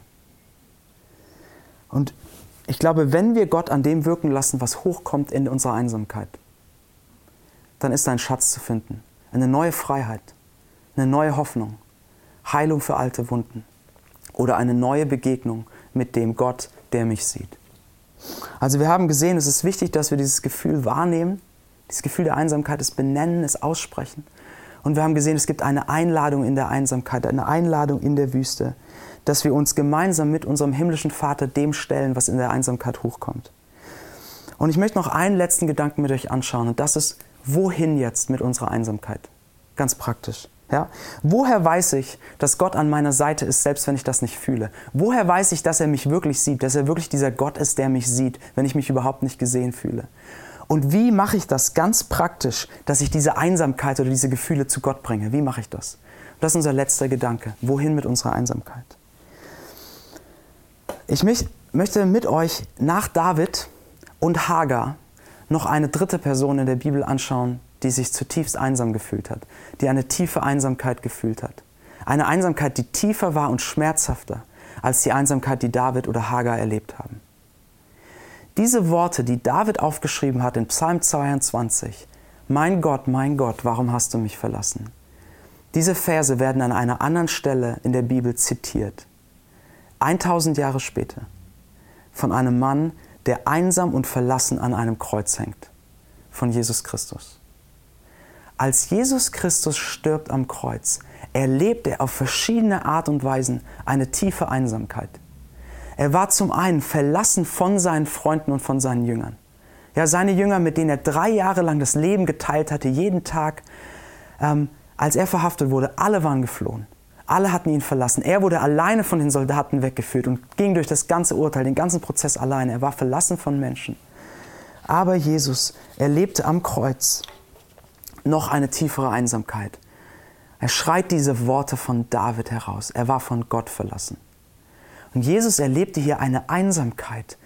Und ich glaube, wenn wir Gott an dem wirken lassen, was hochkommt in unserer Einsamkeit, dann ist ein Schatz zu finden. Eine neue Freiheit, eine neue Hoffnung, Heilung für alte Wunden oder eine neue Begegnung mit dem Gott, der mich sieht. Also wir haben gesehen, es ist wichtig, dass wir dieses Gefühl wahrnehmen, dieses Gefühl der Einsamkeit, es benennen, es aussprechen. Und wir haben gesehen, es gibt eine Einladung in der Einsamkeit, eine Einladung in der Wüste, dass wir uns gemeinsam mit unserem himmlischen Vater dem stellen, was in der Einsamkeit hochkommt. Und ich möchte noch einen letzten Gedanken mit euch anschauen, und das ist, wohin jetzt mit unserer Einsamkeit? Ganz praktisch. Ja? Woher weiß ich, dass Gott an meiner Seite ist, selbst wenn ich das nicht fühle? Woher weiß ich, dass er mich wirklich sieht, dass er wirklich dieser Gott ist, der mich sieht, wenn ich mich überhaupt nicht gesehen fühle? Und wie mache ich das ganz praktisch, dass ich diese Einsamkeit oder diese Gefühle zu Gott bringe? Wie mache ich das? Das ist unser letzter Gedanke. Wohin mit unserer Einsamkeit? Ich möchte mit euch nach David und Hagar noch eine dritte Person in der Bibel anschauen, die sich zutiefst einsam gefühlt hat, die eine tiefe Einsamkeit gefühlt hat. Eine Einsamkeit, die tiefer war und schmerzhafter als die Einsamkeit, die David oder Hagar erlebt haben. Diese Worte, die David aufgeschrieben hat in Psalm 22, Mein Gott, mein Gott, warum hast du mich verlassen? Diese Verse werden an einer anderen Stelle in der Bibel zitiert. 1000 Jahre später von einem Mann, der einsam und verlassen an einem Kreuz hängt, von Jesus Christus. Als Jesus Christus stirbt am Kreuz, erlebt er auf verschiedene Art und Weisen eine tiefe Einsamkeit. Er war zum einen verlassen von seinen Freunden und von seinen Jüngern. Ja, seine Jünger, mit denen er drei Jahre lang das Leben geteilt hatte, jeden Tag, ähm, als er verhaftet wurde, alle waren geflohen. Alle hatten ihn verlassen. Er wurde alleine von den Soldaten weggeführt und ging durch das ganze Urteil, den ganzen Prozess alleine. Er war verlassen von Menschen. Aber Jesus erlebte am Kreuz noch eine tiefere Einsamkeit. Er schreit diese Worte von David heraus. Er war von Gott verlassen. Und Jesus erlebte hier eine Einsamkeit,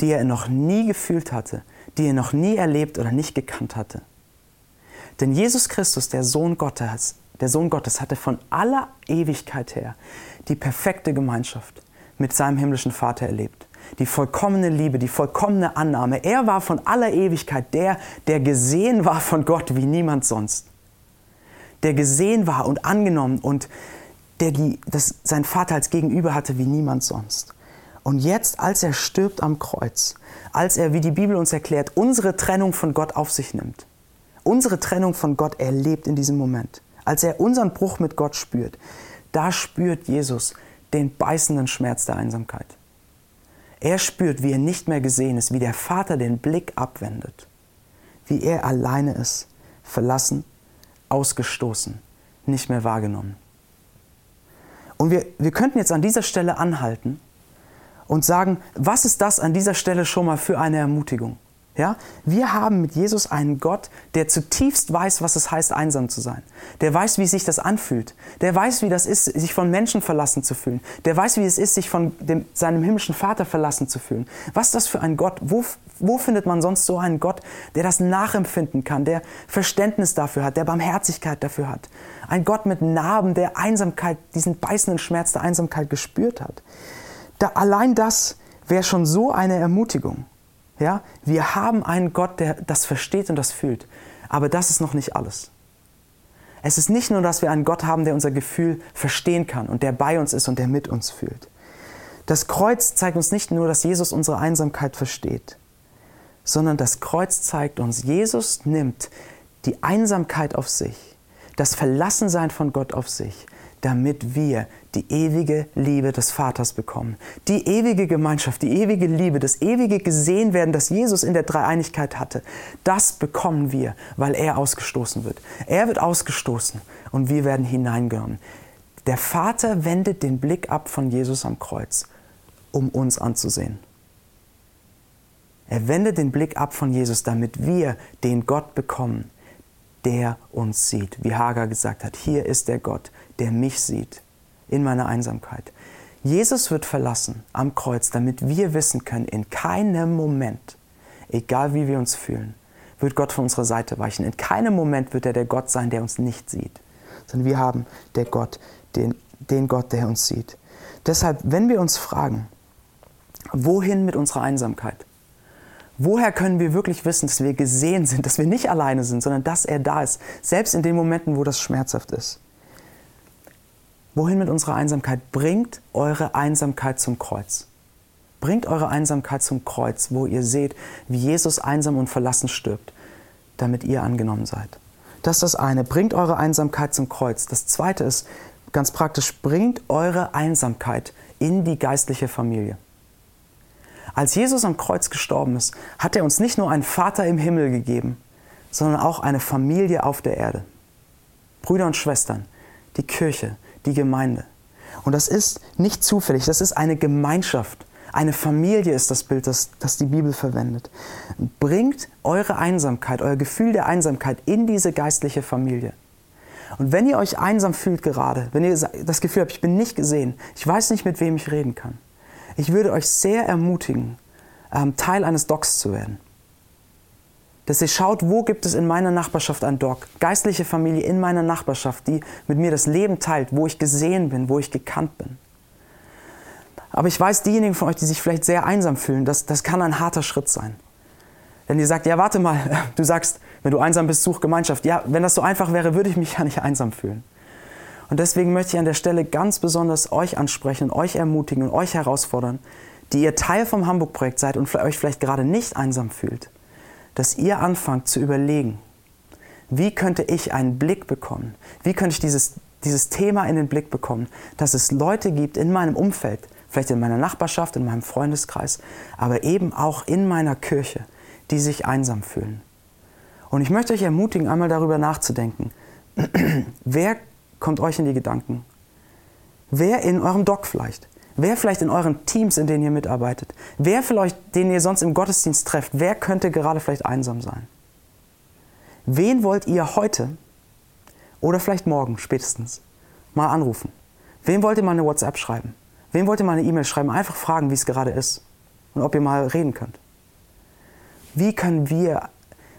die er noch nie gefühlt hatte, die er noch nie erlebt oder nicht gekannt hatte. Denn Jesus Christus, der Sohn Gottes, der Sohn Gottes hatte von aller Ewigkeit her die perfekte Gemeinschaft mit seinem himmlischen Vater erlebt. Die vollkommene Liebe, die vollkommene Annahme. Er war von aller Ewigkeit der, der gesehen war von Gott wie niemand sonst. Der gesehen war und angenommen und der die, das sein Vater als Gegenüber hatte wie niemand sonst. Und jetzt, als er stirbt am Kreuz, als er, wie die Bibel uns erklärt, unsere Trennung von Gott auf sich nimmt, unsere Trennung von Gott erlebt in diesem Moment, als er unseren Bruch mit Gott spürt, da spürt Jesus den beißenden Schmerz der Einsamkeit. Er spürt, wie er nicht mehr gesehen ist, wie der Vater den Blick abwendet, wie er alleine ist, verlassen, ausgestoßen, nicht mehr wahrgenommen. Und wir, wir könnten jetzt an dieser Stelle anhalten und sagen, was ist das an dieser Stelle schon mal für eine Ermutigung? Ja? Wir haben mit Jesus einen Gott, der zutiefst weiß, was es heißt, einsam zu sein. Der weiß, wie sich das anfühlt. Der weiß, wie das ist, sich von Menschen verlassen zu fühlen. Der weiß, wie es ist, sich von dem, seinem himmlischen Vater verlassen zu fühlen. Was ist das für ein Gott? Wo, wo findet man sonst so einen Gott, der das nachempfinden kann, der Verständnis dafür hat, der Barmherzigkeit dafür hat? Ein Gott mit Narben, der Einsamkeit, diesen beißenden Schmerz der Einsamkeit gespürt hat. Da, allein das wäre schon so eine Ermutigung. Ja? Wir haben einen Gott, der das versteht und das fühlt. Aber das ist noch nicht alles. Es ist nicht nur, dass wir einen Gott haben, der unser Gefühl verstehen kann und der bei uns ist und der mit uns fühlt. Das Kreuz zeigt uns nicht nur, dass Jesus unsere Einsamkeit versteht, sondern das Kreuz zeigt uns, Jesus nimmt die Einsamkeit auf sich, das Verlassensein von Gott auf sich damit wir die ewige Liebe des Vaters bekommen. Die ewige Gemeinschaft, die ewige Liebe, das ewige Gesehen werden, das Jesus in der Dreieinigkeit hatte, das bekommen wir, weil er ausgestoßen wird. Er wird ausgestoßen und wir werden hineingenommen. Der Vater wendet den Blick ab von Jesus am Kreuz, um uns anzusehen. Er wendet den Blick ab von Jesus, damit wir den Gott bekommen, der uns sieht. Wie Hagar gesagt hat, hier ist der Gott, der mich sieht in meiner Einsamkeit. Jesus wird verlassen am Kreuz, damit wir wissen können, in keinem Moment, egal wie wir uns fühlen, wird Gott von unserer Seite weichen. In keinem Moment wird er der Gott sein, der uns nicht sieht, sondern wir haben der Gott, den, den Gott, der uns sieht. Deshalb, wenn wir uns fragen, wohin mit unserer Einsamkeit? Woher können wir wirklich wissen, dass wir gesehen sind, dass wir nicht alleine sind, sondern dass er da ist, selbst in den Momenten, wo das schmerzhaft ist? Wohin mit unserer Einsamkeit? Bringt eure Einsamkeit zum Kreuz. Bringt eure Einsamkeit zum Kreuz, wo ihr seht, wie Jesus einsam und verlassen stirbt, damit ihr angenommen seid. Das ist das eine. Bringt eure Einsamkeit zum Kreuz. Das zweite ist ganz praktisch, bringt eure Einsamkeit in die geistliche Familie. Als Jesus am Kreuz gestorben ist, hat er uns nicht nur einen Vater im Himmel gegeben, sondern auch eine Familie auf der Erde. Brüder und Schwestern, die Kirche, die Gemeinde. Und das ist nicht zufällig, das ist eine Gemeinschaft. Eine Familie ist das Bild, das, das die Bibel verwendet. Bringt eure Einsamkeit, euer Gefühl der Einsamkeit in diese geistliche Familie. Und wenn ihr euch einsam fühlt gerade, wenn ihr das Gefühl habt, ich bin nicht gesehen, ich weiß nicht, mit wem ich reden kann, ich würde euch sehr ermutigen, ähm, Teil eines Docs zu werden dass ihr schaut, wo gibt es in meiner Nachbarschaft ein Doc, geistliche Familie in meiner Nachbarschaft, die mit mir das Leben teilt, wo ich gesehen bin, wo ich gekannt bin. Aber ich weiß, diejenigen von euch, die sich vielleicht sehr einsam fühlen, das, das kann ein harter Schritt sein. Denn ihr sagt, ja, warte mal, du sagst, wenn du einsam bist, such Gemeinschaft. Ja, wenn das so einfach wäre, würde ich mich ja nicht einsam fühlen. Und deswegen möchte ich an der Stelle ganz besonders euch ansprechen, euch ermutigen und euch herausfordern, die ihr Teil vom Hamburg-Projekt seid und euch vielleicht gerade nicht einsam fühlt dass ihr anfangt zu überlegen, wie könnte ich einen Blick bekommen? Wie könnte ich dieses, dieses Thema in den Blick bekommen, dass es Leute gibt in meinem Umfeld, vielleicht in meiner Nachbarschaft, in meinem Freundeskreis, aber eben auch in meiner Kirche, die sich einsam fühlen. Und ich möchte euch ermutigen, einmal darüber nachzudenken. Wer kommt euch in die Gedanken? Wer in eurem Doc vielleicht? Wer vielleicht in euren Teams, in denen ihr mitarbeitet, wer vielleicht, den ihr sonst im Gottesdienst trefft, wer könnte gerade vielleicht einsam sein? Wen wollt ihr heute oder vielleicht morgen spätestens mal anrufen? Wem wollt ihr mal eine WhatsApp schreiben? Wem wollt ihr mal eine E-Mail schreiben? Einfach fragen, wie es gerade ist und ob ihr mal reden könnt. Wie können wir,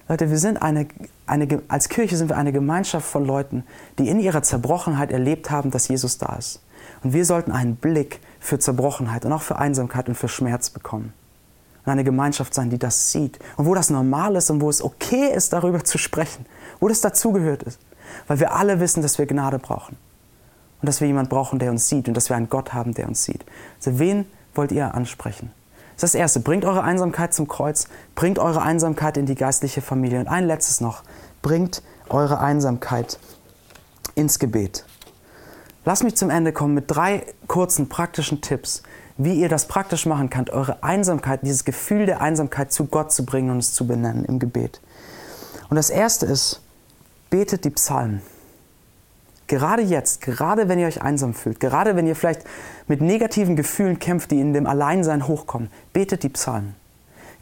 Leute, wir sind eine, eine, als Kirche sind wir eine Gemeinschaft von Leuten, die in ihrer Zerbrochenheit erlebt haben, dass Jesus da ist. Und wir sollten einen Blick für Zerbrochenheit und auch für Einsamkeit und für Schmerz bekommen. Und eine Gemeinschaft sein, die das sieht und wo das normal ist und wo es okay ist, darüber zu sprechen, wo das dazugehört ist. Weil wir alle wissen, dass wir Gnade brauchen und dass wir jemanden brauchen, der uns sieht und dass wir einen Gott haben, der uns sieht. Also wen wollt ihr ansprechen? Das ist das Erste. Bringt eure Einsamkeit zum Kreuz, bringt eure Einsamkeit in die geistliche Familie. Und ein letztes noch. Bringt eure Einsamkeit ins Gebet. Lass mich zum Ende kommen mit drei kurzen praktischen Tipps, wie ihr das praktisch machen könnt, eure Einsamkeit, dieses Gefühl der Einsamkeit zu Gott zu bringen und es zu benennen im Gebet. Und das erste ist, betet die Psalmen. Gerade jetzt, gerade wenn ihr euch einsam fühlt, gerade wenn ihr vielleicht mit negativen Gefühlen kämpft, die in dem Alleinsein hochkommen, betet die Psalmen.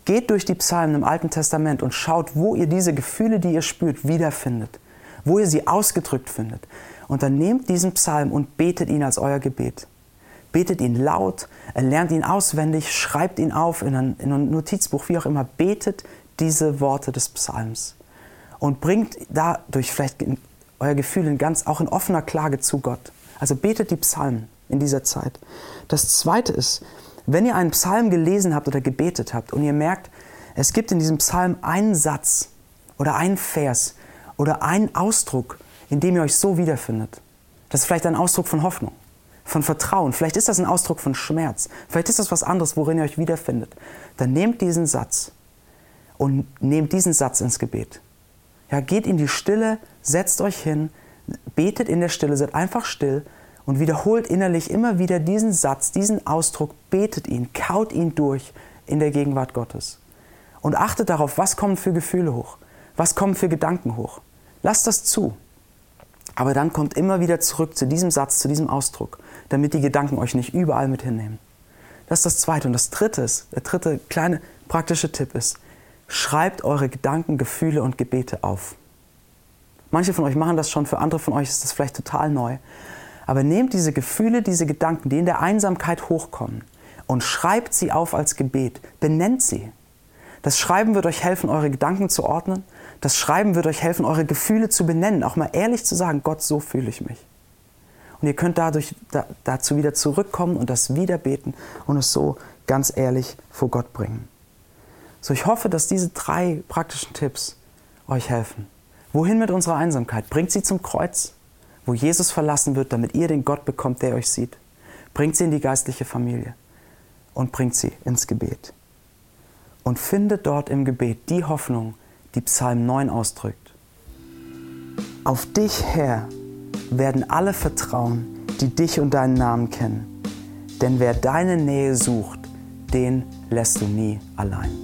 Geht durch die Psalmen im Alten Testament und schaut, wo ihr diese Gefühle, die ihr spürt, wiederfindet, wo ihr sie ausgedrückt findet. Und dann nehmt diesen Psalm und betet ihn als euer Gebet. Betet ihn laut, lernt ihn auswendig, schreibt ihn auf in ein, in ein Notizbuch, wie auch immer. Betet diese Worte des Psalms und bringt dadurch vielleicht euer Gefühl in ganz, auch in offener Klage zu Gott. Also betet die Psalmen in dieser Zeit. Das Zweite ist, wenn ihr einen Psalm gelesen habt oder gebetet habt und ihr merkt, es gibt in diesem Psalm einen Satz oder einen Vers oder einen Ausdruck, indem ihr euch so wiederfindet. Das ist vielleicht ein Ausdruck von Hoffnung, von Vertrauen. Vielleicht ist das ein Ausdruck von Schmerz. Vielleicht ist das was anderes, worin ihr euch wiederfindet. Dann nehmt diesen Satz und nehmt diesen Satz ins Gebet. Ja, geht in die Stille, setzt euch hin, betet in der Stille, seid einfach still und wiederholt innerlich immer wieder diesen Satz, diesen Ausdruck, betet ihn, kaut ihn durch in der Gegenwart Gottes. Und achtet darauf, was kommen für Gefühle hoch, was kommen für Gedanken hoch. Lasst das zu. Aber dann kommt immer wieder zurück zu diesem Satz, zu diesem Ausdruck, damit die Gedanken euch nicht überall mit hinnehmen. Das ist das Zweite. Und das Dritte ist, der dritte kleine praktische Tipp ist, schreibt eure Gedanken, Gefühle und Gebete auf. Manche von euch machen das schon, für andere von euch ist das vielleicht total neu. Aber nehmt diese Gefühle, diese Gedanken, die in der Einsamkeit hochkommen, und schreibt sie auf als Gebet. Benennt sie. Das Schreiben wird euch helfen, eure Gedanken zu ordnen. Das Schreiben wird euch helfen, eure Gefühle zu benennen. Auch mal ehrlich zu sagen, Gott, so fühle ich mich. Und ihr könnt dadurch da, dazu wieder zurückkommen und das wieder beten und es so ganz ehrlich vor Gott bringen. So, ich hoffe, dass diese drei praktischen Tipps euch helfen. Wohin mit unserer Einsamkeit? Bringt sie zum Kreuz, wo Jesus verlassen wird, damit ihr den Gott bekommt, der euch sieht. Bringt sie in die geistliche Familie und bringt sie ins Gebet. Und findet dort im Gebet die Hoffnung, die Psalm 9 ausdrückt. Auf dich, Herr, werden alle vertrauen, die dich und deinen Namen kennen. Denn wer deine Nähe sucht, den lässt du nie allein.